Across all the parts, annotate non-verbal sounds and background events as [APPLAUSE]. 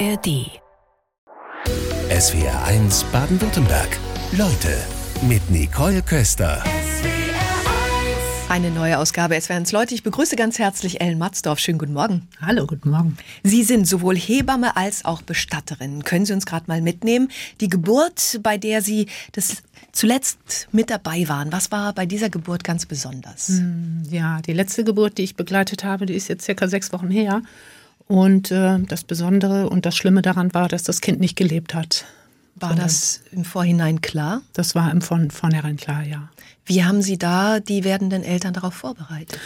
ARD. SWR 1 Baden-Württemberg. Leute mit Nicole Köster. Eine neue Ausgabe SWR 1 Leute. Ich begrüße ganz herzlich Ellen Matzdorf. Schönen guten Morgen. Hallo, guten Morgen. Sie sind sowohl Hebamme als auch Bestatterin. Können Sie uns gerade mal mitnehmen? Die Geburt, bei der Sie das zuletzt mit dabei waren. Was war bei dieser Geburt ganz besonders? Hm, ja, die letzte Geburt, die ich begleitet habe, die ist jetzt circa sechs Wochen her. Und äh, das Besondere und das Schlimme daran war, dass das Kind nicht gelebt hat. War das im Vorhinein klar? Das war im Von vornherein klar, ja. Wie haben Sie da die werdenden Eltern darauf vorbereitet?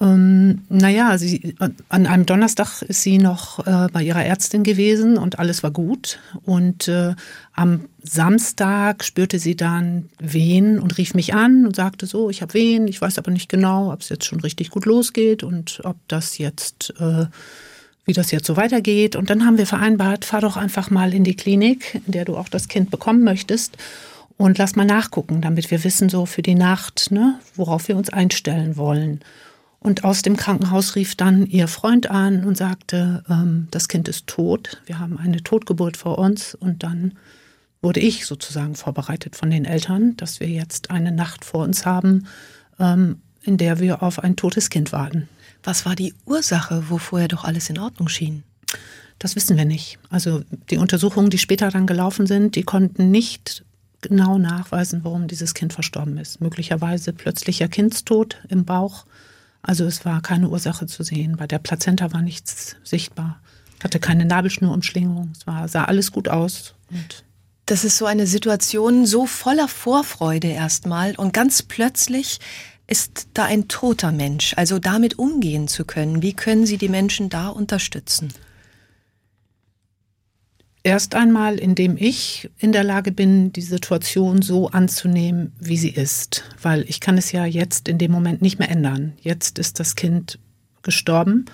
Ähm, naja, sie, an einem Donnerstag ist sie noch äh, bei ihrer Ärztin gewesen und alles war gut. Und äh, am Samstag spürte sie dann Wehen und rief mich an und sagte so, ich habe Wehen, ich weiß aber nicht genau, ob es jetzt schon richtig gut losgeht und ob das jetzt... Äh, wie das jetzt so weitergeht. Und dann haben wir vereinbart, fahr doch einfach mal in die Klinik, in der du auch das Kind bekommen möchtest und lass mal nachgucken, damit wir wissen so für die Nacht, ne, worauf wir uns einstellen wollen. Und aus dem Krankenhaus rief dann ihr Freund an und sagte, ähm, das Kind ist tot, wir haben eine Totgeburt vor uns. Und dann wurde ich sozusagen vorbereitet von den Eltern, dass wir jetzt eine Nacht vor uns haben, ähm, in der wir auf ein totes Kind warten. Was war die Ursache, wo vorher doch alles in Ordnung schien? Das wissen wir nicht. Also die Untersuchungen, die später dann gelaufen sind, die konnten nicht genau nachweisen, warum dieses Kind verstorben ist. Möglicherweise plötzlicher Kindstod im Bauch. Also es war keine Ursache zu sehen. Bei der Plazenta war nichts sichtbar. Hatte keine Nabelschnurumschlingung. Es war, sah alles gut aus. Und das ist so eine Situation so voller Vorfreude erstmal und ganz plötzlich ist da ein toter Mensch, also damit umgehen zu können. Wie können Sie die Menschen da unterstützen? Erst einmal, indem ich in der Lage bin, die Situation so anzunehmen, wie sie ist. Weil ich kann es ja jetzt in dem Moment nicht mehr ändern. Jetzt ist das Kind gestorben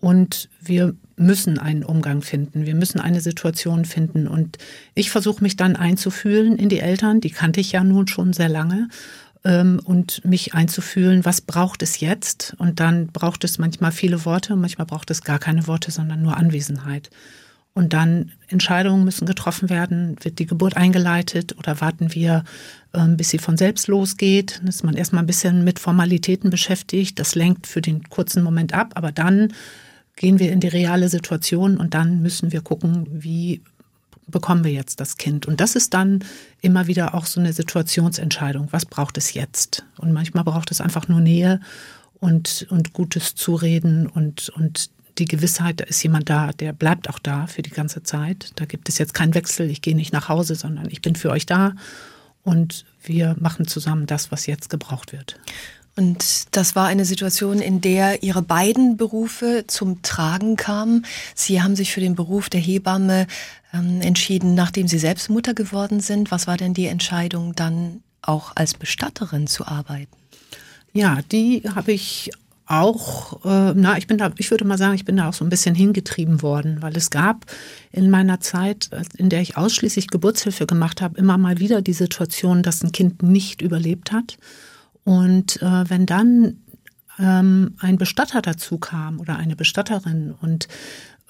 und wir müssen einen Umgang finden. Wir müssen eine Situation finden. Und ich versuche mich dann einzufühlen in die Eltern. Die kannte ich ja nun schon sehr lange ähm, und mich einzufühlen, was braucht es jetzt? Und dann braucht es manchmal viele Worte, manchmal braucht es gar keine Worte, sondern nur Anwesenheit. Und dann Entscheidungen müssen getroffen werden. Wird die Geburt eingeleitet oder warten wir, ähm, bis sie von selbst losgeht? Dann ist man erstmal ein bisschen mit Formalitäten beschäftigt. Das lenkt für den kurzen Moment ab, aber dann gehen wir in die reale Situation und dann müssen wir gucken, wie bekommen wir jetzt das Kind? Und das ist dann immer wieder auch so eine Situationsentscheidung. Was braucht es jetzt? Und manchmal braucht es einfach nur Nähe und, und gutes Zureden und, und die Gewissheit, da ist jemand da, der bleibt auch da für die ganze Zeit. Da gibt es jetzt keinen Wechsel, ich gehe nicht nach Hause, sondern ich bin für euch da und wir machen zusammen das, was jetzt gebraucht wird. Und das war eine Situation, in der Ihre beiden Berufe zum Tragen kamen. Sie haben sich für den Beruf der Hebamme ähm, entschieden, nachdem Sie selbst Mutter geworden sind. Was war denn die Entscheidung, dann auch als Bestatterin zu arbeiten? Ja, die habe ich auch, äh, na, ich bin da, ich würde mal sagen, ich bin da auch so ein bisschen hingetrieben worden, weil es gab in meiner Zeit, in der ich ausschließlich Geburtshilfe gemacht habe, immer mal wieder die Situation, dass ein Kind nicht überlebt hat und äh, wenn dann ähm, ein Bestatter dazu kam oder eine Bestatterin und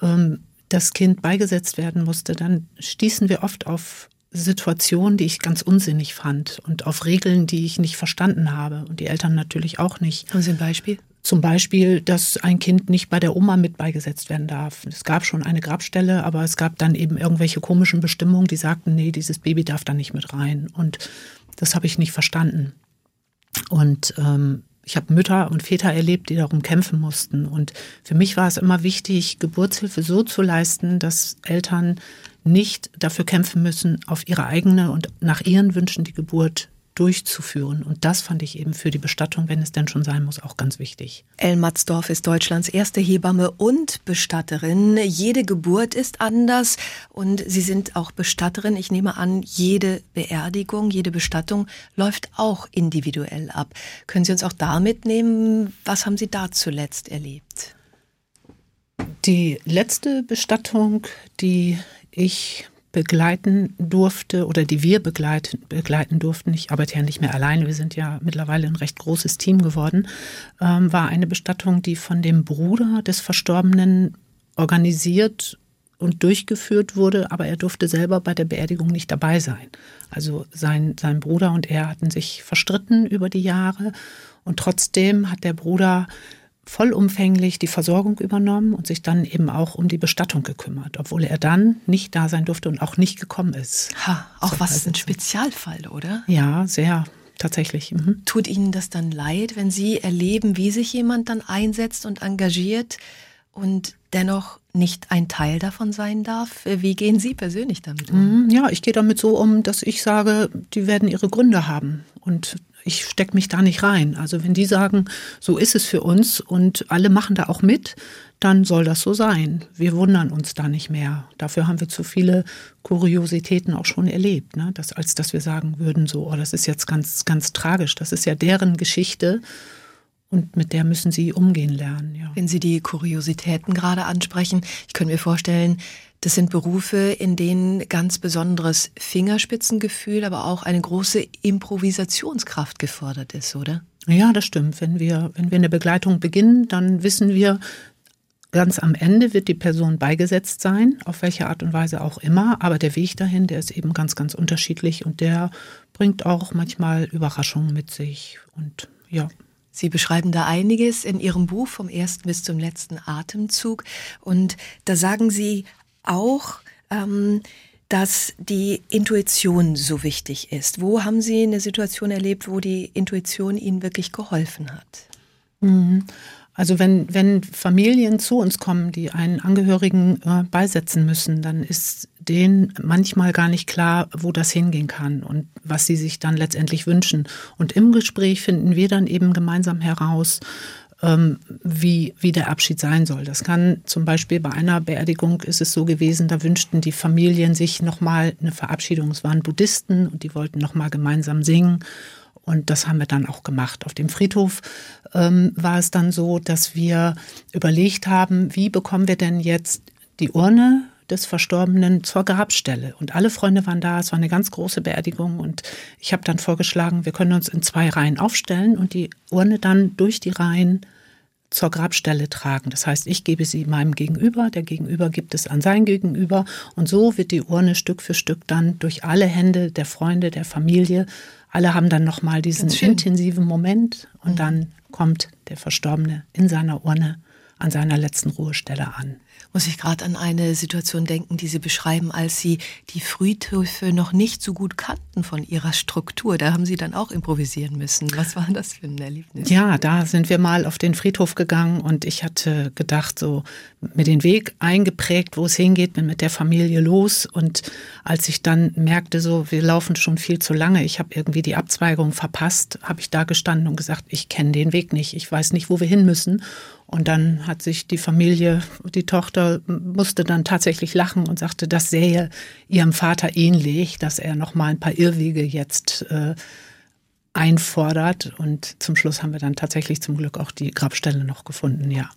ähm, das Kind beigesetzt werden musste, dann stießen wir oft auf Situationen, die ich ganz unsinnig fand und auf Regeln, die ich nicht verstanden habe und die Eltern natürlich auch nicht. Haben Sie ein Beispiel? Zum Beispiel, dass ein Kind nicht bei der Oma mit beigesetzt werden darf. Es gab schon eine Grabstelle, aber es gab dann eben irgendwelche komischen Bestimmungen, die sagten, nee, dieses Baby darf da nicht mit rein. Und das habe ich nicht verstanden. Und ähm, ich habe Mütter und Väter erlebt, die darum kämpfen mussten. Und für mich war es immer wichtig, Geburtshilfe so zu leisten, dass Eltern nicht dafür kämpfen müssen, auf ihre eigene und nach ihren Wünschen die Geburt durchzuführen. Und das fand ich eben für die Bestattung, wenn es denn schon sein muss, auch ganz wichtig. Ellen Matzdorf ist Deutschlands erste Hebamme und Bestatterin. Jede Geburt ist anders und Sie sind auch Bestatterin. Ich nehme an, jede Beerdigung, jede Bestattung läuft auch individuell ab. Können Sie uns auch da mitnehmen? Was haben Sie da zuletzt erlebt? Die letzte Bestattung, die ich begleiten durfte oder die wir begleiten, begleiten durften, ich arbeite ja nicht mehr alleine, wir sind ja mittlerweile ein recht großes Team geworden, ähm, war eine Bestattung, die von dem Bruder des Verstorbenen organisiert und durchgeführt wurde, aber er durfte selber bei der Beerdigung nicht dabei sein. Also sein, sein Bruder und er hatten sich verstritten über die Jahre und trotzdem hat der Bruder vollumfänglich die Versorgung übernommen und sich dann eben auch um die Bestattung gekümmert, obwohl er dann nicht da sein durfte und auch nicht gekommen ist. Ha, auch so, was ist ein Spezialfall, oder? Ja, sehr tatsächlich. Mhm. Tut Ihnen das dann leid, wenn Sie erleben, wie sich jemand dann einsetzt und engagiert und dennoch nicht ein Teil davon sein darf? Wie gehen Sie persönlich damit um? Mhm, ja, ich gehe damit so um, dass ich sage, die werden ihre Gründe haben. Und ich stecke mich da nicht rein. Also wenn die sagen, so ist es für uns und alle machen da auch mit, dann soll das so sein. Wir wundern uns da nicht mehr. Dafür haben wir zu viele Kuriositäten auch schon erlebt, ne? das, als dass wir sagen würden, so, oh, das ist jetzt ganz, ganz tragisch. Das ist ja deren Geschichte und mit der müssen sie umgehen lernen. Ja. Wenn Sie die Kuriositäten gerade ansprechen, ich könnte mir vorstellen, das sind Berufe, in denen ganz besonderes Fingerspitzengefühl, aber auch eine große Improvisationskraft gefordert ist, oder? Ja, das stimmt. Wenn wir, wenn wir eine Begleitung beginnen, dann wissen wir, ganz am Ende wird die Person beigesetzt sein, auf welche Art und Weise auch immer. Aber der Weg dahin, der ist eben ganz, ganz unterschiedlich und der bringt auch manchmal Überraschungen mit sich. Und ja. Sie beschreiben da einiges in Ihrem Buch vom ersten bis zum letzten Atemzug. Und da sagen Sie auch, ähm, dass die Intuition so wichtig ist. Wo haben Sie eine Situation erlebt, wo die Intuition Ihnen wirklich geholfen hat? Mhm. Also wenn, wenn Familien zu uns kommen, die einen Angehörigen äh, beisetzen müssen, dann ist denen manchmal gar nicht klar, wo das hingehen kann und was sie sich dann letztendlich wünschen. Und im Gespräch finden wir dann eben gemeinsam heraus, ähm, wie, wie der Abschied sein soll. Das kann zum Beispiel bei einer Beerdigung ist es so gewesen, da wünschten die Familien sich nochmal eine Verabschiedung. Es waren Buddhisten und die wollten nochmal gemeinsam singen. Und das haben wir dann auch gemacht. Auf dem Friedhof ähm, war es dann so, dass wir überlegt haben, wie bekommen wir denn jetzt die Urne des Verstorbenen zur Grabstelle. Und alle Freunde waren da. Es war eine ganz große Beerdigung. Und ich habe dann vorgeschlagen, wir können uns in zwei Reihen aufstellen und die Urne dann durch die Reihen zur Grabstelle tragen. Das heißt, ich gebe sie meinem Gegenüber, der Gegenüber gibt es an sein Gegenüber und so wird die Urne Stück für Stück dann durch alle Hände der Freunde, der Familie, alle haben dann nochmal diesen intensiven Moment und mhm. dann kommt der Verstorbene in seiner Urne an seiner letzten Ruhestelle an muss ich gerade an eine Situation denken, die Sie beschreiben, als Sie die Friedhöfe noch nicht so gut kannten von ihrer Struktur. Da haben Sie dann auch improvisieren müssen. Was war das für ein Erlebnis? Ja, da sind wir mal auf den Friedhof gegangen und ich hatte gedacht, so mir den Weg eingeprägt, wo es hingeht, bin mit der Familie los. Und als ich dann merkte, so wir laufen schon viel zu lange, ich habe irgendwie die Abzweigung verpasst, habe ich da gestanden und gesagt, ich kenne den Weg nicht, ich weiß nicht, wo wir hin müssen. Und dann hat sich die Familie, die Tochter musste dann tatsächlich lachen und sagte, das sähe ihrem Vater ähnlich, dass er noch mal ein paar Irrwege jetzt äh, einfordert. Und zum Schluss haben wir dann tatsächlich zum Glück auch die Grabstelle noch gefunden, ja.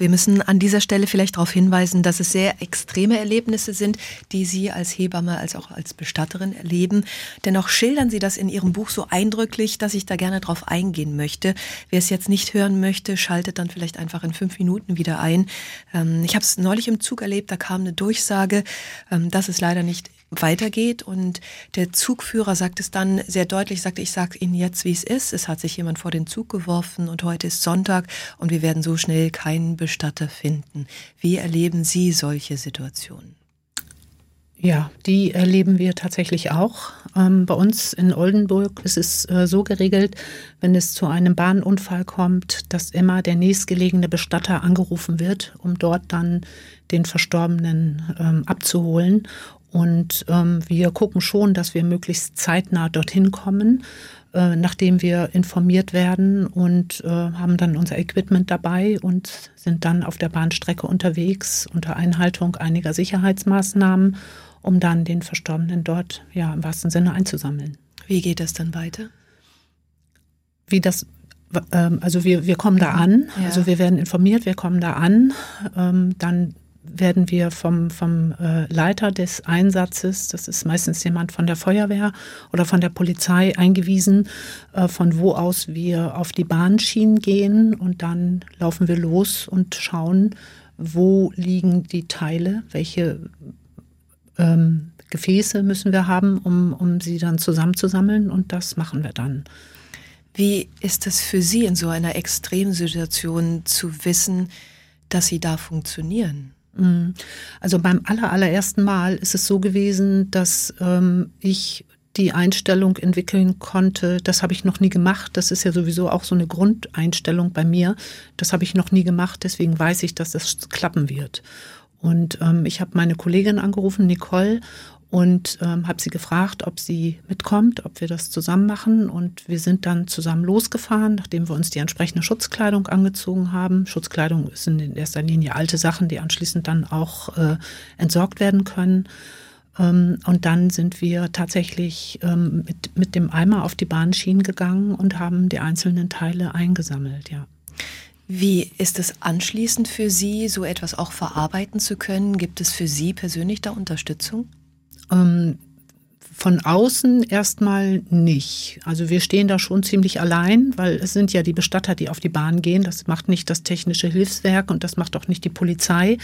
Wir müssen an dieser Stelle vielleicht darauf hinweisen, dass es sehr extreme Erlebnisse sind, die Sie als Hebamme als auch als Bestatterin erleben. Dennoch schildern Sie das in Ihrem Buch so eindrücklich, dass ich da gerne drauf eingehen möchte. Wer es jetzt nicht hören möchte, schaltet dann vielleicht einfach in fünf Minuten wieder ein. Ähm, ich habe es neulich im Zug erlebt, da kam eine Durchsage, ähm, dass es leider nicht weitergeht. Und der Zugführer sagt es dann sehr deutlich, sagte, ich sage Ihnen jetzt, wie es ist. Es hat sich jemand vor den Zug geworfen und heute ist Sonntag und wir werden so schnell keinen Bestatter finden. Wie erleben Sie solche Situationen? Ja, die erleben wir tatsächlich auch. Ähm, bei uns in Oldenburg ist es äh, so geregelt, wenn es zu einem Bahnunfall kommt, dass immer der nächstgelegene Bestatter angerufen wird, um dort dann den Verstorbenen ähm, abzuholen. Und ähm, wir gucken schon, dass wir möglichst zeitnah dorthin kommen, äh, nachdem wir informiert werden und äh, haben dann unser Equipment dabei und sind dann auf der Bahnstrecke unterwegs unter Einhaltung einiger Sicherheitsmaßnahmen, um dann den Verstorbenen dort ja im wahrsten Sinne einzusammeln. Wie geht das dann weiter? Wie das ähm, also wir, wir kommen da an, ja. also wir werden informiert, wir kommen da an, ähm, dann werden wir vom, vom äh, Leiter des Einsatzes, das ist meistens jemand von der Feuerwehr oder von der Polizei, eingewiesen, äh, von wo aus wir auf die Bahnschienen gehen und dann laufen wir los und schauen, wo liegen die Teile, welche ähm, Gefäße müssen wir haben, um, um sie dann zusammenzusammeln und das machen wir dann. Wie ist es für Sie in so einer Extremsituation zu wissen, dass Sie da funktionieren? Mhm. Also beim aller, allerersten Mal ist es so gewesen, dass ähm, ich die Einstellung entwickeln konnte, das habe ich noch nie gemacht. Das ist ja sowieso auch so eine Grundeinstellung bei mir. Das habe ich noch nie gemacht, deswegen weiß ich, dass das klappen wird. Und ähm, ich habe meine Kollegin angerufen, Nicole, und ähm, habe sie gefragt, ob sie mitkommt, ob wir das zusammen machen. Und wir sind dann zusammen losgefahren, nachdem wir uns die entsprechende Schutzkleidung angezogen haben. Schutzkleidung sind in erster Linie alte Sachen, die anschließend dann auch äh, entsorgt werden können. Ähm, und dann sind wir tatsächlich ähm, mit, mit dem Eimer auf die Bahnschienen gegangen und haben die einzelnen Teile eingesammelt, ja. Wie ist es anschließend für Sie, so etwas auch verarbeiten zu können? Gibt es für Sie persönlich da Unterstützung? Ähm, von außen erstmal nicht. Also wir stehen da schon ziemlich allein, weil es sind ja die Bestatter, die auf die Bahn gehen. Das macht nicht das technische Hilfswerk und das macht auch nicht die Polizei,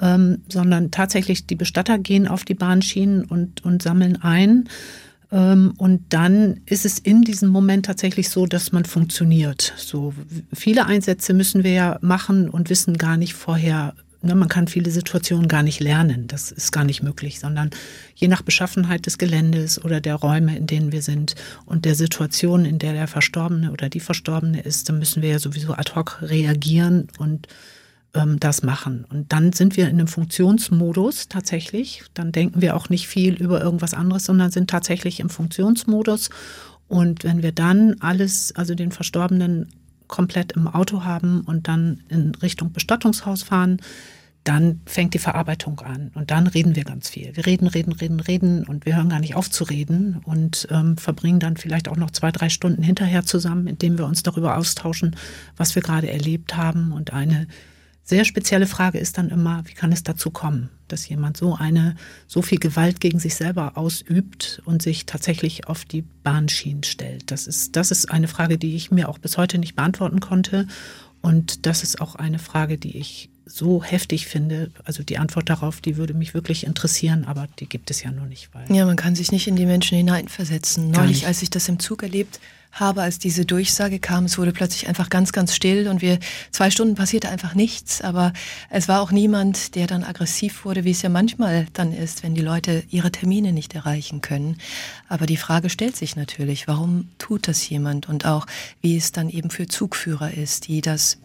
ähm, sondern tatsächlich die Bestatter gehen auf die Bahnschienen und, und sammeln ein. Ähm, und dann ist es in diesem Moment tatsächlich so, dass man funktioniert. So viele Einsätze müssen wir ja machen und wissen gar nicht vorher, Ne, man kann viele Situationen gar nicht lernen. Das ist gar nicht möglich, sondern je nach Beschaffenheit des Geländes oder der Räume, in denen wir sind und der Situation, in der der Verstorbene oder die Verstorbene ist, dann müssen wir ja sowieso ad hoc reagieren und ähm, das machen. Und dann sind wir in einem Funktionsmodus tatsächlich. Dann denken wir auch nicht viel über irgendwas anderes, sondern sind tatsächlich im Funktionsmodus. Und wenn wir dann alles, also den Verstorbenen komplett im Auto haben und dann in Richtung Bestattungshaus fahren, dann fängt die Verarbeitung an und dann reden wir ganz viel. Wir reden, reden, reden, reden und wir hören gar nicht auf zu reden und ähm, verbringen dann vielleicht auch noch zwei, drei Stunden hinterher zusammen, indem wir uns darüber austauschen, was wir gerade erlebt haben. Und eine sehr spezielle Frage ist dann immer, wie kann es dazu kommen, dass jemand so eine, so viel Gewalt gegen sich selber ausübt und sich tatsächlich auf die Bahnschienen stellt? Das ist, das ist eine Frage, die ich mir auch bis heute nicht beantworten konnte. Und das ist auch eine Frage, die ich so heftig finde. Also die Antwort darauf, die würde mich wirklich interessieren, aber die gibt es ja nur nicht. Weil ja, man kann sich nicht in die Menschen hineinversetzen. Neulich, als ich das im Zug erlebt habe, als diese Durchsage kam, es wurde plötzlich einfach ganz, ganz still und wir, zwei Stunden passierte einfach nichts, aber es war auch niemand, der dann aggressiv wurde, wie es ja manchmal dann ist, wenn die Leute ihre Termine nicht erreichen können. Aber die Frage stellt sich natürlich, warum tut das jemand und auch, wie es dann eben für Zugführer ist, die das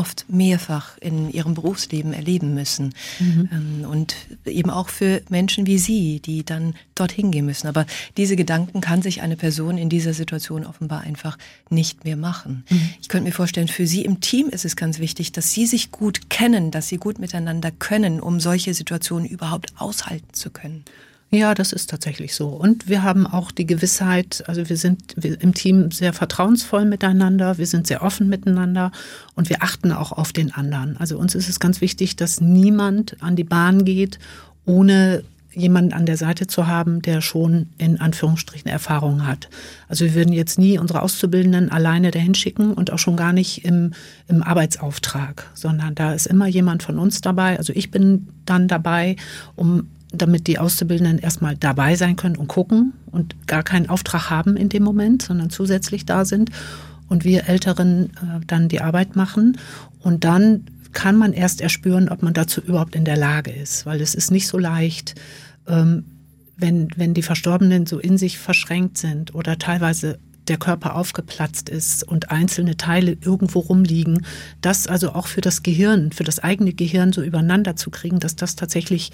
oft mehrfach in ihrem Berufsleben erleben müssen. Mhm. Ähm, und eben auch für Menschen wie Sie, die dann dorthin gehen müssen. Aber diese Gedanken kann sich eine Person in dieser Situation offenbar einfach nicht mehr machen. Mhm. Ich könnte mir vorstellen, für Sie im Team ist es ganz wichtig, dass Sie sich gut kennen, dass Sie gut miteinander können, um solche Situationen überhaupt aushalten zu können. Ja, das ist tatsächlich so. Und wir haben auch die Gewissheit, also wir sind im Team sehr vertrauensvoll miteinander, wir sind sehr offen miteinander und wir achten auch auf den anderen. Also uns ist es ganz wichtig, dass niemand an die Bahn geht, ohne jemanden an der Seite zu haben, der schon in Anführungsstrichen Erfahrung hat. Also wir würden jetzt nie unsere Auszubildenden alleine dahin schicken und auch schon gar nicht im, im Arbeitsauftrag, sondern da ist immer jemand von uns dabei. Also ich bin dann dabei, um damit die Auszubildenden erstmal dabei sein können und gucken und gar keinen Auftrag haben in dem Moment, sondern zusätzlich da sind und wir Älteren äh, dann die Arbeit machen. Und dann kann man erst erspüren, ob man dazu überhaupt in der Lage ist, weil es ist nicht so leicht, ähm, wenn, wenn die Verstorbenen so in sich verschränkt sind oder teilweise der Körper aufgeplatzt ist und einzelne Teile irgendwo rumliegen, das also auch für das Gehirn, für das eigene Gehirn so übereinander zu kriegen, dass das tatsächlich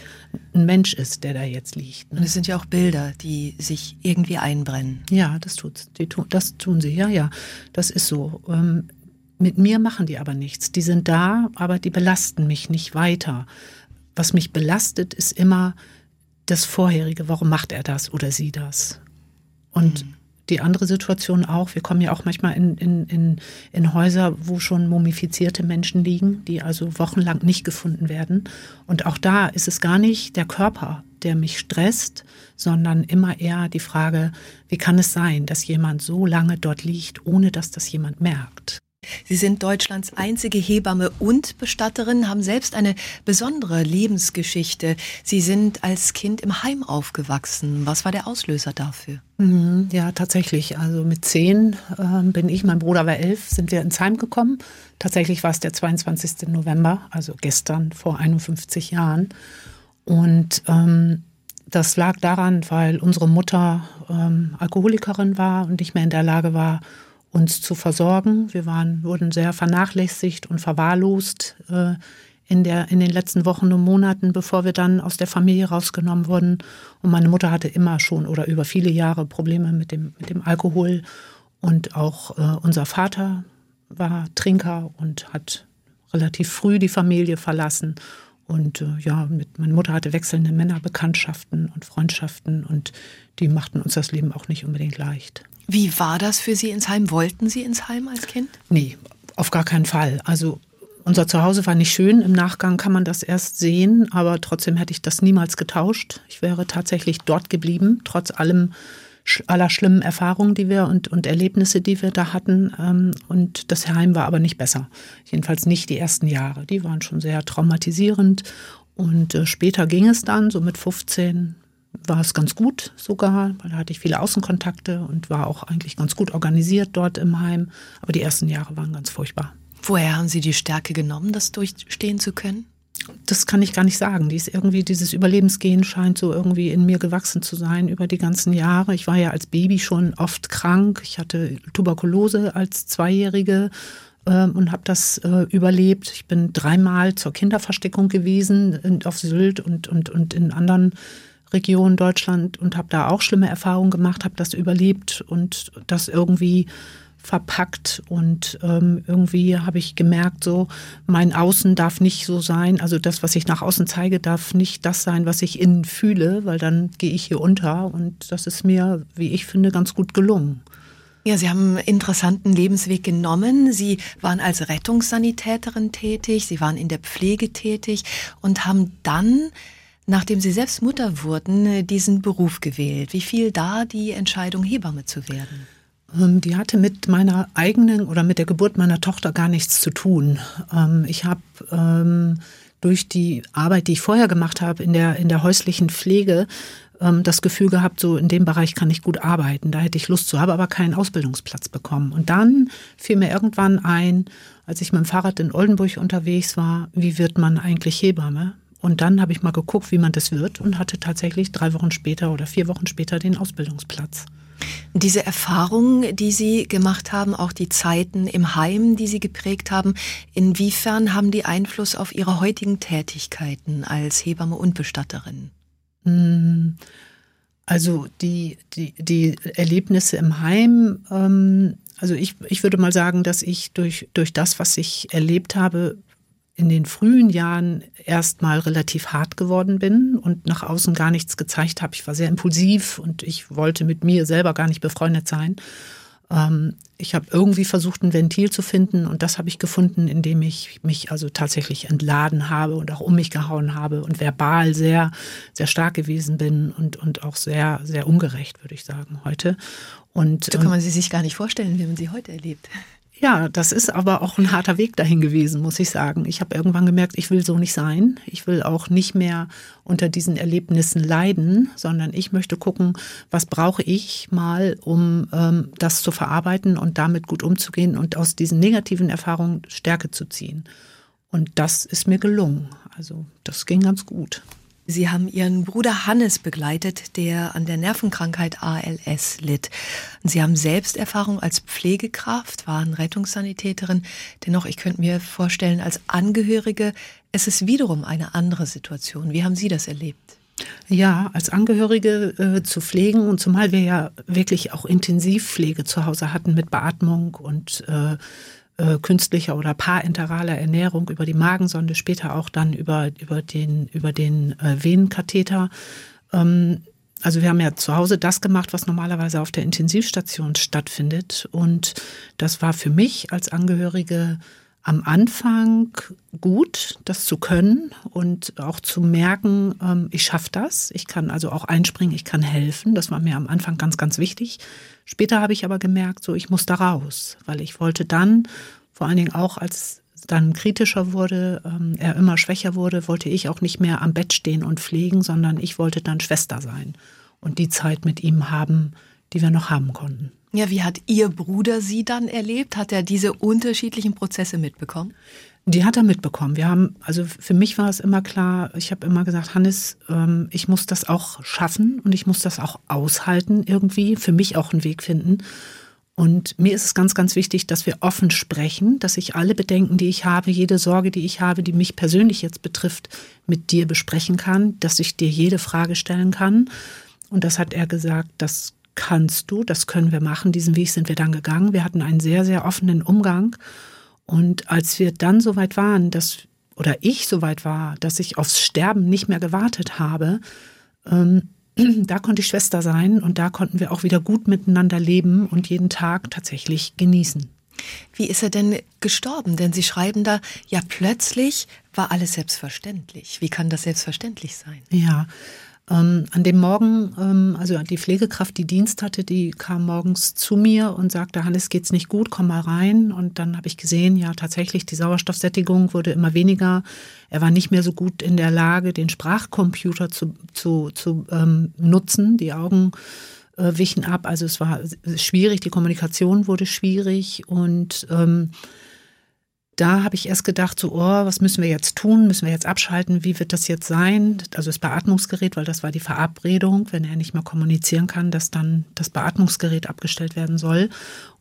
ein Mensch ist, der da jetzt liegt. Ne? Und es sind ja auch Bilder, die sich irgendwie einbrennen. Ja, das tut's. Die tun, das tun sie. Ja, ja, das ist so. Ähm, mit mir machen die aber nichts. Die sind da, aber die belasten mich nicht weiter. Was mich belastet, ist immer das Vorherige. Warum macht er das oder sie das? Und mhm die andere Situation auch, wir kommen ja auch manchmal in, in, in, in Häuser, wo schon mumifizierte Menschen liegen, die also wochenlang nicht gefunden werden. Und auch da ist es gar nicht der Körper, der mich stresst, sondern immer eher die Frage, wie kann es sein, dass jemand so lange dort liegt, ohne dass das jemand merkt? Sie sind Deutschlands einzige Hebamme und Bestatterin, haben selbst eine besondere Lebensgeschichte. Sie sind als Kind im Heim aufgewachsen. Was war der Auslöser dafür? Mhm, ja, tatsächlich. Also mit zehn äh, bin ich, mein Bruder war elf, sind wir ins Heim gekommen. Tatsächlich war es der 22. November, also gestern vor 51 Jahren. Und ähm, das lag daran, weil unsere Mutter ähm, Alkoholikerin war und nicht mehr in der Lage war, uns zu versorgen. Wir waren, wurden sehr vernachlässigt und verwahrlost äh, in, der, in den letzten Wochen und Monaten, bevor wir dann aus der Familie rausgenommen wurden. Und meine Mutter hatte immer schon oder über viele Jahre Probleme mit dem, mit dem Alkohol. Und auch äh, unser Vater war Trinker und hat relativ früh die Familie verlassen. Und äh, ja, mit, meine Mutter hatte wechselnde Männerbekanntschaften und Freundschaften und die machten uns das Leben auch nicht unbedingt leicht. Wie war das für Sie ins Heim? Wollten Sie ins Heim als Kind? Nee, auf gar keinen Fall. Also unser Zuhause war nicht schön. Im Nachgang kann man das erst sehen, aber trotzdem hätte ich das niemals getauscht. Ich wäre tatsächlich dort geblieben, trotz allem aller schlimmen Erfahrungen, die wir und, und Erlebnisse, die wir da hatten. Ähm, und das Heim war aber nicht besser. Jedenfalls nicht die ersten Jahre. Die waren schon sehr traumatisierend. Und äh, später ging es dann, so mit 15, war es ganz gut sogar, weil da hatte ich viele Außenkontakte und war auch eigentlich ganz gut organisiert dort im Heim. Aber die ersten Jahre waren ganz furchtbar. Woher haben Sie die Stärke genommen, das durchstehen zu können? Das kann ich gar nicht sagen. Die irgendwie, dieses Überlebensgehen scheint so irgendwie in mir gewachsen zu sein über die ganzen Jahre. Ich war ja als Baby schon oft krank. Ich hatte Tuberkulose als Zweijährige ähm, und habe das äh, überlebt. Ich bin dreimal zur Kinderversteckung gewesen auf Sylt und, und, und in anderen Region Deutschland und habe da auch schlimme Erfahrungen gemacht, habe das überlebt und das irgendwie verpackt und ähm, irgendwie habe ich gemerkt, so mein Außen darf nicht so sein, also das, was ich nach außen zeige, darf nicht das sein, was ich innen fühle, weil dann gehe ich hier unter und das ist mir, wie ich finde, ganz gut gelungen. Ja, Sie haben einen interessanten Lebensweg genommen. Sie waren als Rettungssanitäterin tätig, Sie waren in der Pflege tätig und haben dann nachdem Sie selbst Mutter wurden, diesen Beruf gewählt. Wie fiel da die Entscheidung, Hebamme zu werden? Ähm, die hatte mit meiner eigenen oder mit der Geburt meiner Tochter gar nichts zu tun. Ähm, ich habe ähm, durch die Arbeit, die ich vorher gemacht habe in der, in der häuslichen Pflege, das Gefühl gehabt, so in dem Bereich kann ich gut arbeiten. Da hätte ich Lust zu, habe aber keinen Ausbildungsplatz bekommen. Und dann fiel mir irgendwann ein, als ich mit dem Fahrrad in Oldenburg unterwegs war, wie wird man eigentlich Hebamme? Und dann habe ich mal geguckt, wie man das wird und hatte tatsächlich drei Wochen später oder vier Wochen später den Ausbildungsplatz. Diese Erfahrungen, die Sie gemacht haben, auch die Zeiten im Heim, die Sie geprägt haben, inwiefern haben die Einfluss auf Ihre heutigen Tätigkeiten als Hebamme und Bestatterin? Hm, also die, die, die Erlebnisse im Heim, ähm, also ich, ich würde mal sagen, dass ich durch, durch das, was ich erlebt habe, in den frühen Jahren erstmal relativ hart geworden bin und nach außen gar nichts gezeigt habe. Ich war sehr impulsiv und ich wollte mit mir selber gar nicht befreundet sein. Ähm, ich habe irgendwie versucht, ein Ventil zu finden und das habe ich gefunden, indem ich mich also tatsächlich entladen habe und auch um mich gehauen habe und verbal sehr, sehr stark gewesen bin und, und auch sehr, sehr ungerecht, würde ich sagen, heute. Und, so kann man sie sich gar nicht vorstellen, wie man sie heute erlebt. Ja, das ist aber auch ein harter Weg dahin gewesen, muss ich sagen. Ich habe irgendwann gemerkt, ich will so nicht sein. Ich will auch nicht mehr unter diesen Erlebnissen leiden, sondern ich möchte gucken, was brauche ich mal, um ähm, das zu verarbeiten und damit gut umzugehen und aus diesen negativen Erfahrungen Stärke zu ziehen. Und das ist mir gelungen. Also das ging ganz gut. Sie haben Ihren Bruder Hannes begleitet, der an der Nervenkrankheit ALS litt. Sie haben Selbsterfahrung als Pflegekraft, waren Rettungssanitäterin. Dennoch, ich könnte mir vorstellen, als Angehörige, es ist wiederum eine andere Situation. Wie haben Sie das erlebt? Ja, als Angehörige äh, zu pflegen und zumal wir ja wirklich auch Intensivpflege zu Hause hatten mit Beatmung und äh, äh, künstlicher oder parenteraler Ernährung über die Magensonde, später auch dann über, über den, über den äh, Venenkatheter. Ähm, also wir haben ja zu Hause das gemacht, was normalerweise auf der Intensivstation stattfindet. Und das war für mich als Angehörige am Anfang gut, das zu können und auch zu merken, ähm, ich schaffe das. Ich kann also auch einspringen, ich kann helfen. Das war mir am Anfang ganz, ganz wichtig. Später habe ich aber gemerkt, so ich muss da raus, weil ich wollte dann, vor allen Dingen auch als dann kritischer wurde, ähm, er immer schwächer wurde, wollte ich auch nicht mehr am Bett stehen und pflegen, sondern ich wollte dann Schwester sein und die Zeit mit ihm haben, die wir noch haben konnten. Ja, wie hat Ihr Bruder Sie dann erlebt? Hat er diese unterschiedlichen Prozesse mitbekommen? Die hat er mitbekommen. Wir haben, also für mich war es immer klar, ich habe immer gesagt, Hannes, ähm, ich muss das auch schaffen und ich muss das auch aushalten irgendwie, für mich auch einen Weg finden. Und mir ist es ganz, ganz wichtig, dass wir offen sprechen, dass ich alle Bedenken, die ich habe, jede Sorge, die ich habe, die mich persönlich jetzt betrifft, mit dir besprechen kann, dass ich dir jede Frage stellen kann. Und das hat er gesagt, das kannst du, das können wir machen. Diesen Weg sind wir dann gegangen. Wir hatten einen sehr, sehr offenen Umgang. Und als wir dann so weit waren, dass, oder ich so weit war, dass ich aufs Sterben nicht mehr gewartet habe, ähm, [CLEARS THROAT] da konnte ich Schwester sein und da konnten wir auch wieder gut miteinander leben und jeden Tag tatsächlich genießen. Wie ist er denn gestorben? Denn Sie schreiben da, ja plötzlich war alles selbstverständlich. Wie kann das selbstverständlich sein? Ja, ähm, an dem Morgen, ähm, also die Pflegekraft, die Dienst hatte, die kam morgens zu mir und sagte, Hannes, geht's nicht gut, komm mal rein. Und dann habe ich gesehen, ja, tatsächlich, die Sauerstoffsättigung wurde immer weniger. Er war nicht mehr so gut in der Lage, den Sprachcomputer zu, zu, zu ähm, nutzen. Die Augen äh, wichen ab. Also es war schwierig, die Kommunikation wurde schwierig und ähm, da habe ich erst gedacht, so, oh, was müssen wir jetzt tun? Müssen wir jetzt abschalten? Wie wird das jetzt sein? Also das Beatmungsgerät, weil das war die Verabredung, wenn er nicht mehr kommunizieren kann, dass dann das Beatmungsgerät abgestellt werden soll.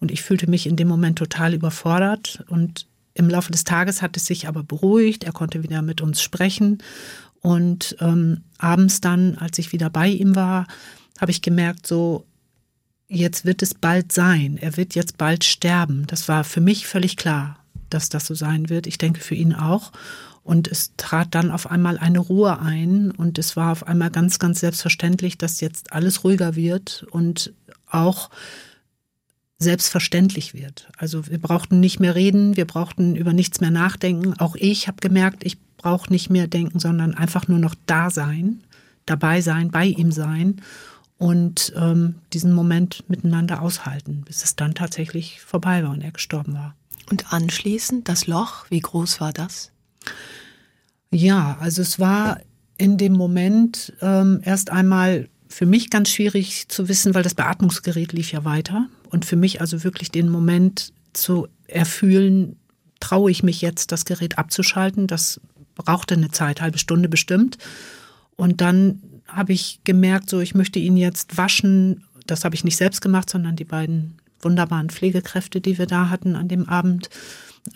Und ich fühlte mich in dem Moment total überfordert. Und im Laufe des Tages hat es sich aber beruhigt. Er konnte wieder mit uns sprechen. Und ähm, abends dann, als ich wieder bei ihm war, habe ich gemerkt, so, jetzt wird es bald sein. Er wird jetzt bald sterben. Das war für mich völlig klar dass das so sein wird. Ich denke für ihn auch. Und es trat dann auf einmal eine Ruhe ein und es war auf einmal ganz, ganz selbstverständlich, dass jetzt alles ruhiger wird und auch selbstverständlich wird. Also wir brauchten nicht mehr reden, wir brauchten über nichts mehr nachdenken. Auch ich habe gemerkt, ich brauche nicht mehr denken, sondern einfach nur noch da sein, dabei sein, bei ihm sein und ähm, diesen Moment miteinander aushalten, bis es dann tatsächlich vorbei war und er gestorben war. Und anschließend das Loch, wie groß war das? Ja, also es war in dem Moment ähm, erst einmal für mich ganz schwierig zu wissen, weil das Beatmungsgerät lief ja weiter. Und für mich also wirklich den Moment zu erfühlen, traue ich mich jetzt, das Gerät abzuschalten. Das brauchte eine Zeit, halbe Stunde bestimmt. Und dann habe ich gemerkt, so ich möchte ihn jetzt waschen. Das habe ich nicht selbst gemacht, sondern die beiden wunderbaren Pflegekräfte, die wir da hatten an dem Abend.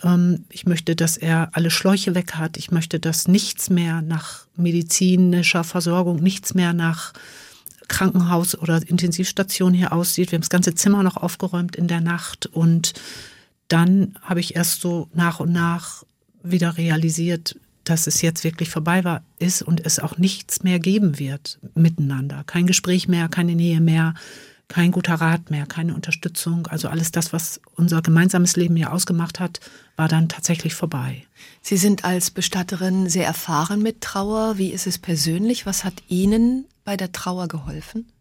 Ähm, ich möchte, dass er alle Schläuche weg hat. Ich möchte, dass nichts mehr nach medizinischer Versorgung, nichts mehr nach Krankenhaus oder Intensivstation hier aussieht. Wir haben das ganze Zimmer noch aufgeräumt in der Nacht und dann habe ich erst so nach und nach wieder realisiert, dass es jetzt wirklich vorbei war, ist und es auch nichts mehr geben wird miteinander. Kein Gespräch mehr, keine Nähe mehr, kein guter Rat mehr, keine Unterstützung. Also alles das, was unser gemeinsames Leben ja ausgemacht hat, war dann tatsächlich vorbei. Sie sind als Bestatterin sehr erfahren mit Trauer. Wie ist es persönlich? Was hat Ihnen bei der Trauer geholfen?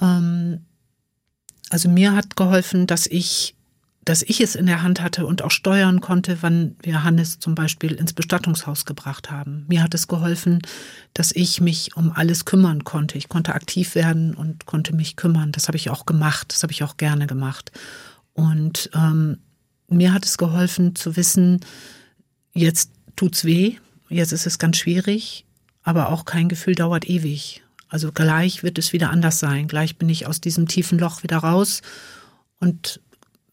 Ähm, also mir hat geholfen, dass ich dass ich es in der Hand hatte und auch steuern konnte, wann wir Hannes zum Beispiel ins Bestattungshaus gebracht haben. Mir hat es geholfen, dass ich mich um alles kümmern konnte. Ich konnte aktiv werden und konnte mich kümmern. Das habe ich auch gemacht. Das habe ich auch gerne gemacht. Und ähm, mir hat es geholfen zu wissen, jetzt tut's weh, jetzt ist es ganz schwierig, aber auch kein Gefühl dauert ewig. Also gleich wird es wieder anders sein. Gleich bin ich aus diesem tiefen Loch wieder raus und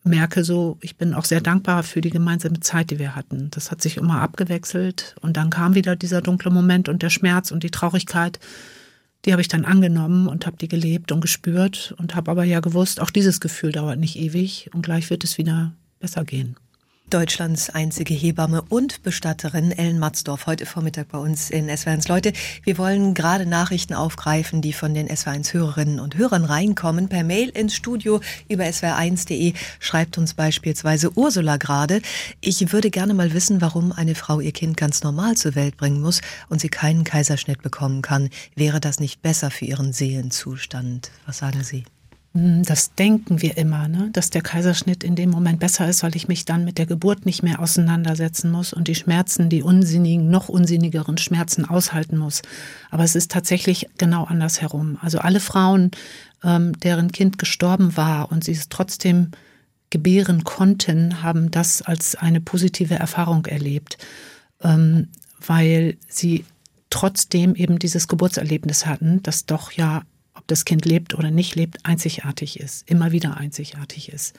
merke so, ich bin auch sehr dankbar für die gemeinsame Zeit, die wir hatten. Das hat sich immer abgewechselt und dann kam wieder dieser dunkle Moment und der Schmerz und die Traurigkeit. Die habe ich dann angenommen und habe die gelebt und gespürt und habe aber ja gewusst, auch dieses Gefühl dauert nicht ewig und gleich wird es wieder besser gehen. Deutschlands einzige Hebamme und Bestatterin Ellen Matzdorf heute Vormittag bei uns in SW1. Leute, wir wollen gerade Nachrichten aufgreifen, die von den SW1 Hörerinnen und Hörern reinkommen. Per Mail ins Studio über swr1.de schreibt uns beispielsweise Ursula gerade. Ich würde gerne mal wissen, warum eine Frau ihr Kind ganz normal zur Welt bringen muss und sie keinen Kaiserschnitt bekommen kann. Wäre das nicht besser für ihren Seelenzustand? Was sagen Sie? Hm, das denken wir immer, ne? dass der Kaiserschnitt in dem Moment besser ist, weil ich mich dann mit der Geburt nicht mehr auseinandersetzen muss und die Schmerzen, die unsinnigen, noch unsinnigeren Schmerzen aushalten muss. Aber es ist tatsächlich genau andersherum. Also alle Frauen, ähm, deren Kind gestorben war und sie es trotzdem gebären konnten, haben das als eine positive Erfahrung erlebt, ähm, weil sie trotzdem eben dieses Geburtserlebnis hatten, das doch ja ob das Kind lebt oder nicht lebt, einzigartig ist, immer wieder einzigartig ist.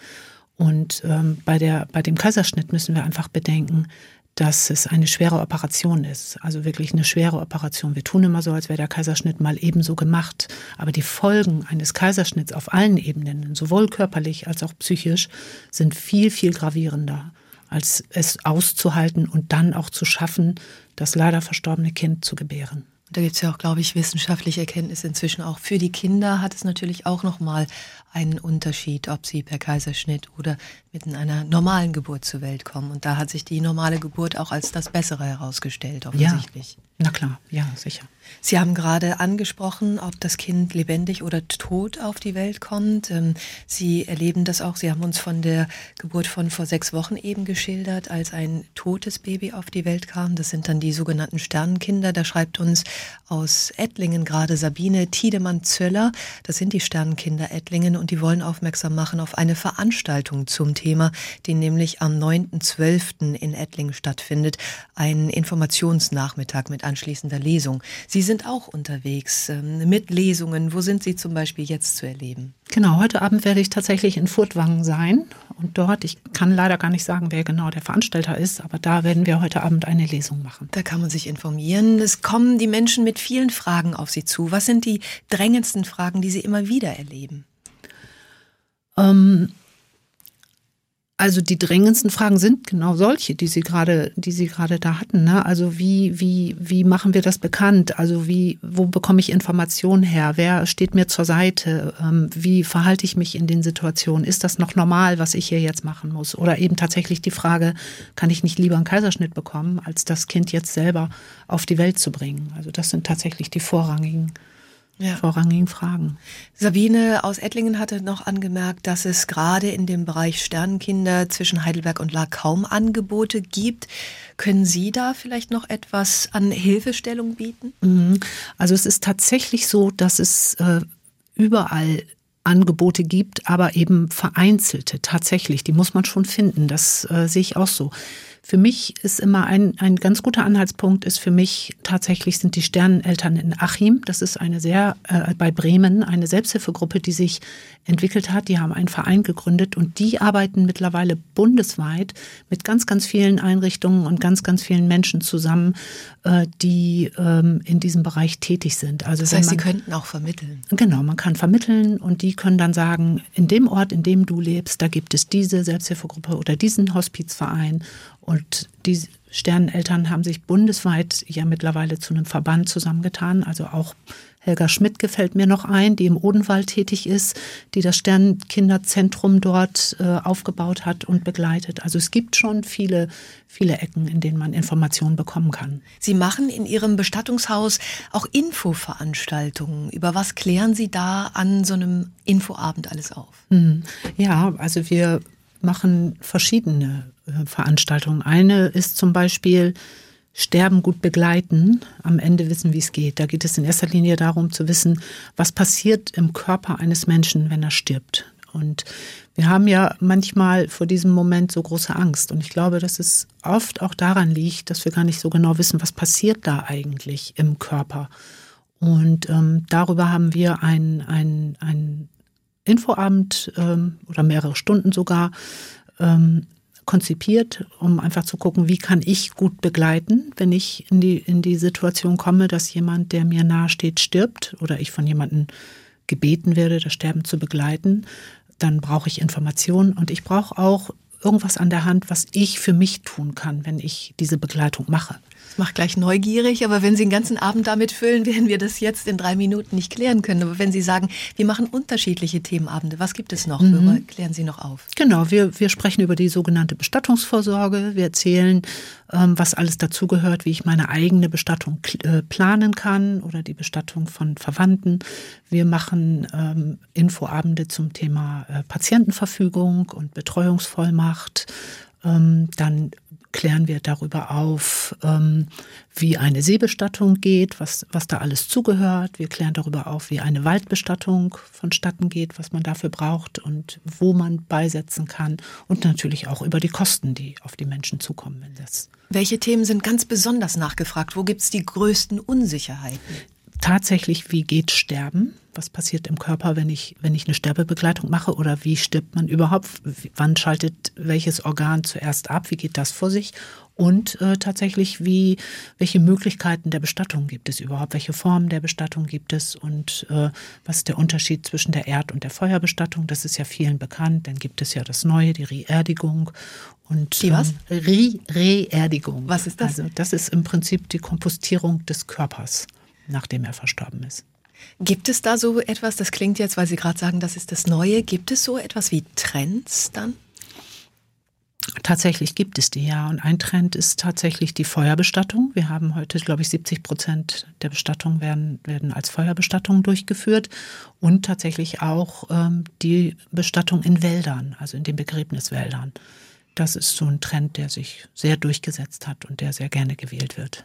Und ähm, bei, der, bei dem Kaiserschnitt müssen wir einfach bedenken, dass es eine schwere Operation ist. Also wirklich eine schwere Operation. Wir tun immer so, als wäre der Kaiserschnitt mal ebenso gemacht. Aber die Folgen eines Kaiserschnitts auf allen Ebenen, sowohl körperlich als auch psychisch, sind viel, viel gravierender, als es auszuhalten und dann auch zu schaffen, das leider verstorbene Kind zu gebären. Da gibt es ja auch, glaube ich, wissenschaftliche Erkenntnisse inzwischen auch. Für die Kinder hat es natürlich auch nochmal einen Unterschied, ob sie per Kaiserschnitt oder mit einer normalen Geburt zur Welt kommen. Und da hat sich die normale Geburt auch als das Bessere herausgestellt, offensichtlich. Ja, na klar, ja, sicher. Sie haben gerade angesprochen, ob das Kind lebendig oder tot auf die Welt kommt. Ähm, Sie erleben das auch. Sie haben uns von der Geburt von vor sechs Wochen eben geschildert, als ein totes Baby auf die Welt kam. Das sind dann die sogenannten Sternenkinder. Da schreibt uns aus Ettlingen gerade Sabine Tiedemann-Zöller. Das sind die Sternenkinder Ettlingen und die wollen aufmerksam machen auf eine Veranstaltung zum Thema, die nämlich am 9.12. in Ettlingen stattfindet. Ein Informationsnachmittag mit anschließender Lesung. Sie sind auch unterwegs ähm, mit Lesungen. Wo sind Sie zum Beispiel jetzt zu erleben? Genau, heute Abend werde ich tatsächlich in Furtwangen sein. Und dort, ich kann leider gar nicht sagen, wer genau der Veranstalter ist, aber da werden wir heute Abend eine Lesung machen. Da kann man sich informieren. Es kommen die Menschen mit vielen Fragen auf Sie zu. Was sind die drängendsten Fragen, die Sie immer wieder erleben? Ähm, also die drängendsten Fragen sind genau solche, die Sie gerade, die Sie gerade da hatten. Ne? Also wie, wie, wie machen wir das bekannt? Also wie, wo bekomme ich Informationen her? Wer steht mir zur Seite? Ähm, wie verhalte ich mich in den Situationen? Ist das noch normal, was ich hier jetzt machen muss? Oder eben tatsächlich die Frage, kann ich nicht lieber einen Kaiserschnitt bekommen, als das Kind jetzt selber auf die Welt zu bringen? Also das sind tatsächlich die vorrangigen ja. vorrangigen Fragen. Sabine aus Ettlingen hatte noch angemerkt, dass es gerade in dem Bereich Sternenkinder zwischen Heidelberg und La kaum Angebote gibt. Können Sie da vielleicht noch etwas an Hilfestellung bieten? Mhm. Also es ist tatsächlich so, dass es äh, überall Angebote gibt, aber eben vereinzelte tatsächlich. Die muss man schon finden. Das äh, sehe ich auch so. Für mich ist immer ein, ein ganz guter Anhaltspunkt, ist für mich tatsächlich sind die Sterneneltern in Achim. Das ist eine sehr, äh, bei Bremen, eine Selbsthilfegruppe, die sich entwickelt hat. Die haben einen Verein gegründet und die arbeiten mittlerweile bundesweit mit ganz, ganz vielen Einrichtungen und ganz, ganz vielen Menschen zusammen, äh, die ähm, in diesem Bereich tätig sind. Also das heißt, man, Sie könnten auch vermitteln. Genau, man kann vermitteln und die können dann sagen, in dem Ort, in dem du lebst, da gibt es diese Selbsthilfegruppe oder diesen Hospizverein und die Sterneneltern haben sich bundesweit ja mittlerweile zu einem Verband zusammengetan. Also auch Helga Schmidt gefällt mir noch ein, die im Odenwald tätig ist, die das Sternenkinderzentrum dort äh, aufgebaut hat und begleitet. Also es gibt schon viele, viele Ecken, in denen man Informationen bekommen kann. Sie machen in Ihrem Bestattungshaus auch Infoveranstaltungen. Über was klären Sie da an so einem Infoabend alles auf? Hm. Ja, also wir machen verschiedene äh, Veranstaltungen. Eine ist zum Beispiel Sterben gut begleiten, am Ende wissen, wie es geht. Da geht es in erster Linie darum zu wissen, was passiert im Körper eines Menschen, wenn er stirbt. Und wir haben ja manchmal vor diesem Moment so große Angst. Und ich glaube, dass es oft auch daran liegt, dass wir gar nicht so genau wissen, was passiert da eigentlich im Körper. Und ähm, darüber haben wir ein, ein, ein Infoabend ähm, oder mehrere Stunden sogar ähm, konzipiert, um einfach zu gucken, wie kann ich gut begleiten, wenn ich in die, in die Situation komme, dass jemand, der mir nahesteht, stirbt oder ich von jemandem gebeten werde, das Sterben zu begleiten. Dann brauche ich Informationen und ich brauche auch irgendwas an der Hand, was ich für mich tun kann, wenn ich diese Begleitung mache. Das macht gleich neugierig, aber wenn Sie den ganzen Abend damit füllen, [LAUGHS] werden wir das jetzt in drei Minuten nicht klären können. Aber wenn Sie sagen, wir machen unterschiedliche Themenabende, was gibt es noch? Mhm. Klären Sie noch auf. Genau, wir, wir sprechen über die sogenannte Bestattungsvorsorge. Wir erzählen, ähm, was alles dazugehört, wie ich meine eigene Bestattung äh, planen kann oder die Bestattung von Verwandten. Wir machen ähm, Infoabende zum Thema äh, Patientenverfügung und Betreuungsvollmacht. Ähm, dann klären wir darüber auf, ähm, wie eine Seebestattung geht, was, was da alles zugehört. Wir klären darüber auf, wie eine Waldbestattung vonstatten geht, was man dafür braucht und wo man beisetzen kann. Und natürlich auch über die Kosten, die auf die Menschen zukommen. Wenn das Welche Themen sind ganz besonders nachgefragt? Wo gibt es die größten Unsicherheiten? Tatsächlich, wie geht Sterben? Was passiert im Körper, wenn ich, wenn ich eine Sterbebegleitung mache? Oder wie stirbt man überhaupt? Wann schaltet welches Organ zuerst ab? Wie geht das vor sich? Und äh, tatsächlich, wie, welche Möglichkeiten der Bestattung gibt es überhaupt? Welche Formen der Bestattung gibt es? Und äh, was ist der Unterschied zwischen der Erd- und der Feuerbestattung? Das ist ja vielen bekannt. Dann gibt es ja das Neue, die Reerdigung. Und, die was? Ähm, Reerdigung. Was ist das? Also das ist im Prinzip die Kompostierung des Körpers nachdem er verstorben ist. Gibt es da so etwas, das klingt jetzt, weil Sie gerade sagen, das ist das Neue, gibt es so etwas wie Trends dann? Tatsächlich gibt es die, ja. Und ein Trend ist tatsächlich die Feuerbestattung. Wir haben heute, glaube ich, 70 Prozent der Bestattungen werden, werden als Feuerbestattung durchgeführt. Und tatsächlich auch ähm, die Bestattung in Wäldern, also in den Begräbniswäldern. Das ist so ein Trend, der sich sehr durchgesetzt hat und der sehr gerne gewählt wird.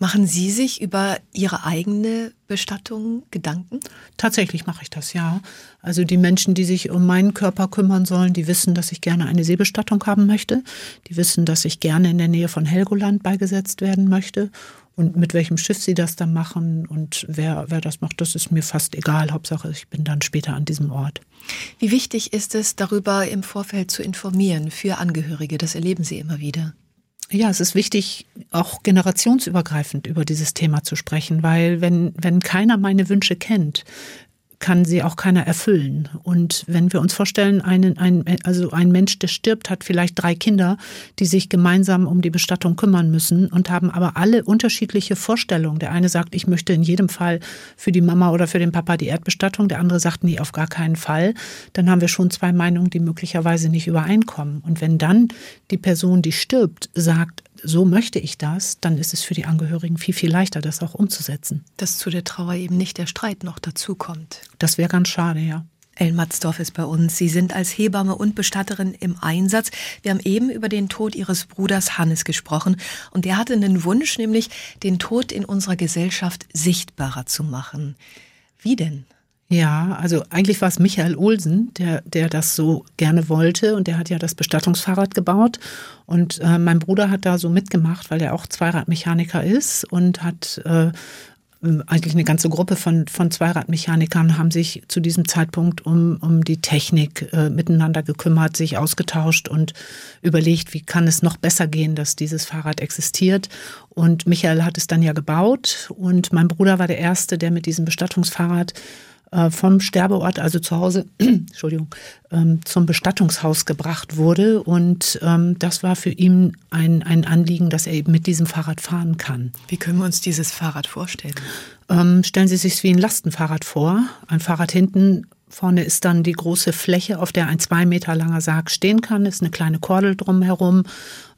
Machen Sie sich über Ihre eigene Bestattung Gedanken? Tatsächlich mache ich das, ja. Also die Menschen, die sich um meinen Körper kümmern sollen, die wissen, dass ich gerne eine Seebestattung haben möchte. Die wissen, dass ich gerne in der Nähe von Helgoland beigesetzt werden möchte. Und mit welchem Schiff sie das dann machen und wer, wer das macht, das ist mir fast egal. Hauptsache, ich bin dann später an diesem Ort. Wie wichtig ist es, darüber im Vorfeld zu informieren für Angehörige? Das erleben Sie immer wieder. Ja, es ist wichtig, auch generationsübergreifend über dieses Thema zu sprechen, weil wenn, wenn keiner meine Wünsche kennt, kann sie auch keiner erfüllen. Und wenn wir uns vorstellen, einen, ein, also ein Mensch, der stirbt, hat vielleicht drei Kinder, die sich gemeinsam um die Bestattung kümmern müssen und haben aber alle unterschiedliche Vorstellungen. Der eine sagt, ich möchte in jedem Fall für die Mama oder für den Papa die Erdbestattung. Der andere sagt, nee, auf gar keinen Fall. Dann haben wir schon zwei Meinungen, die möglicherweise nicht übereinkommen. Und wenn dann die Person, die stirbt, sagt, so möchte ich das, dann ist es für die Angehörigen viel, viel leichter, das auch umzusetzen. Dass zu der Trauer eben nicht der Streit noch dazukommt. Das wäre ganz schade, ja. Ellen Matzdorf ist bei uns. Sie sind als Hebamme und Bestatterin im Einsatz. Wir haben eben über den Tod Ihres Bruders Hannes gesprochen. Und der hatte einen Wunsch, nämlich den Tod in unserer Gesellschaft sichtbarer zu machen. Wie denn? Ja, also eigentlich war es Michael Olsen, der, der das so gerne wollte und der hat ja das Bestattungsfahrrad gebaut und äh, mein Bruder hat da so mitgemacht, weil er auch Zweiradmechaniker ist und hat äh, eigentlich eine ganze Gruppe von, von Zweiradmechanikern haben sich zu diesem Zeitpunkt um, um die Technik äh, miteinander gekümmert, sich ausgetauscht und überlegt, wie kann es noch besser gehen, dass dieses Fahrrad existiert. Und Michael hat es dann ja gebaut und mein Bruder war der Erste, der mit diesem Bestattungsfahrrad vom Sterbeort, also zu Hause, [CLEARS THROAT] Entschuldigung, ähm, zum Bestattungshaus gebracht wurde. Und ähm, das war für ihn ein, ein Anliegen, dass er eben mit diesem Fahrrad fahren kann. Wie können wir uns dieses Fahrrad vorstellen? Ähm, stellen Sie sich wie ein Lastenfahrrad vor. Ein Fahrrad hinten Vorne ist dann die große Fläche, auf der ein zwei Meter langer Sarg stehen kann, ist eine kleine Kordel drumherum,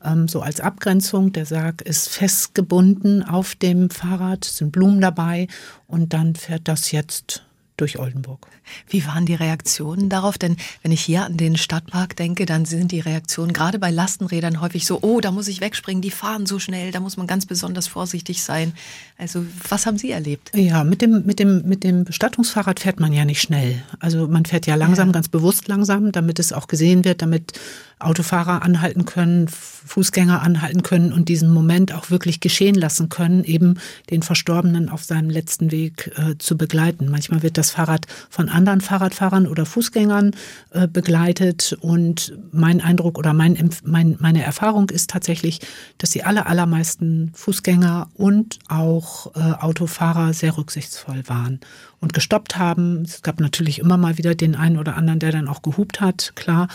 ähm, so als Abgrenzung. Der Sarg ist festgebunden auf dem Fahrrad, sind Blumen dabei und dann fährt das jetzt durch Oldenburg. Wie waren die Reaktionen darauf? Denn wenn ich hier an den Stadtpark denke, dann sind die Reaktionen gerade bei Lastenrädern häufig so, oh, da muss ich wegspringen, die fahren so schnell, da muss man ganz besonders vorsichtig sein. Also was haben Sie erlebt? Ja, mit dem, mit dem, mit dem Bestattungsfahrrad fährt man ja nicht schnell. Also man fährt ja langsam, ja. ganz bewusst langsam, damit es auch gesehen wird, damit Autofahrer anhalten können, Fußgänger anhalten können und diesen Moment auch wirklich geschehen lassen können, eben den Verstorbenen auf seinem letzten Weg äh, zu begleiten. Manchmal wird das Fahrrad von anderen Fahrradfahrern oder Fußgängern äh, begleitet und mein Eindruck oder mein, mein, meine Erfahrung ist tatsächlich, dass die aller, allermeisten Fußgänger und auch äh, Autofahrer sehr rücksichtsvoll waren und gestoppt haben. Es gab natürlich immer mal wieder den einen oder anderen, der dann auch gehupt hat, klar.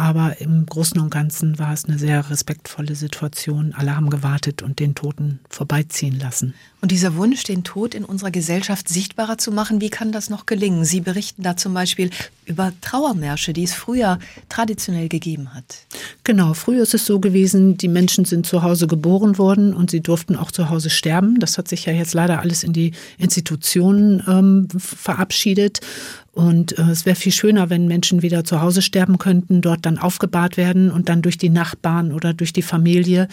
Aber im Großen und Ganzen war es eine sehr respektvolle Situation. Alle haben gewartet und den Toten vorbeiziehen lassen. Und dieser Wunsch, den Tod in unserer Gesellschaft sichtbarer zu machen, wie kann das noch gelingen? Sie berichten da zum Beispiel über Trauermärsche, die es früher traditionell gegeben hat. Genau, früher ist es so gewesen, die Menschen sind zu Hause geboren worden und sie durften auch zu Hause sterben. Das hat sich ja jetzt leider alles in die Institutionen ähm, verabschiedet. Und äh, es wäre viel schöner, wenn Menschen wieder zu Hause sterben könnten, dort dann aufgebahrt werden und dann durch die Nachbarn oder durch die Familie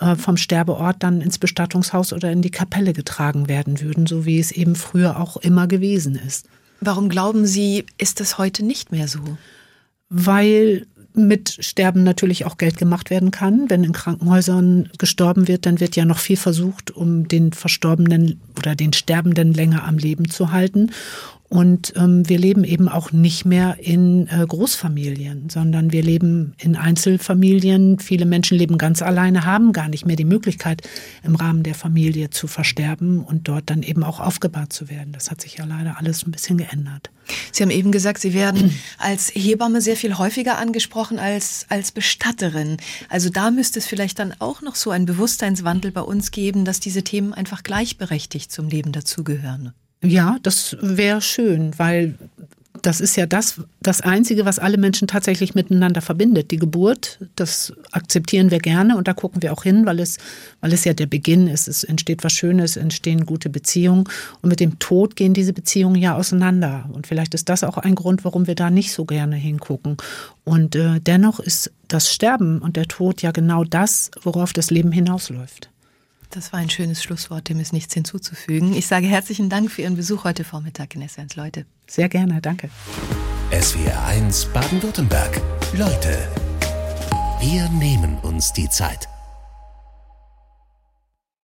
äh, vom Sterbeort dann ins Bestattungshaus oder in die Kapelle getragen werden würden, so wie es eben früher auch immer gewesen ist. Warum glauben Sie, ist es heute nicht mehr so? Weil mit Sterben natürlich auch Geld gemacht werden kann. Wenn in Krankenhäusern gestorben wird, dann wird ja noch viel versucht, um den Verstorbenen oder den Sterbenden länger am Leben zu halten. Und ähm, wir leben eben auch nicht mehr in äh, Großfamilien, sondern wir leben in Einzelfamilien. Viele Menschen leben ganz alleine, haben gar nicht mehr die Möglichkeit, im Rahmen der Familie zu versterben und dort dann eben auch aufgebahrt zu werden. Das hat sich ja leider alles ein bisschen geändert. Sie haben eben gesagt, Sie werden [CLEARS THROAT] als Hebamme sehr viel häufiger angesprochen als als Bestatterin. Also da müsste es vielleicht dann auch noch so einen Bewusstseinswandel bei uns geben, dass diese Themen einfach gleichberechtigt zum Leben dazugehören. Ja, das wäre schön, weil das ist ja das, das Einzige, was alle Menschen tatsächlich miteinander verbindet. Die Geburt, das akzeptieren wir gerne und da gucken wir auch hin, weil es, weil es ja der Beginn ist. Es entsteht was Schönes, entstehen gute Beziehungen und mit dem Tod gehen diese Beziehungen ja auseinander. Und vielleicht ist das auch ein Grund, warum wir da nicht so gerne hingucken. Und äh, dennoch ist das Sterben und der Tod ja genau das, worauf das Leben hinausläuft. Das war ein schönes Schlusswort, dem ist nichts hinzuzufügen. Ich sage herzlichen Dank für Ihren Besuch heute Vormittag in SWR Leute. Sehr gerne, danke. SWR 1 Baden-Württemberg. Leute, wir nehmen uns die Zeit.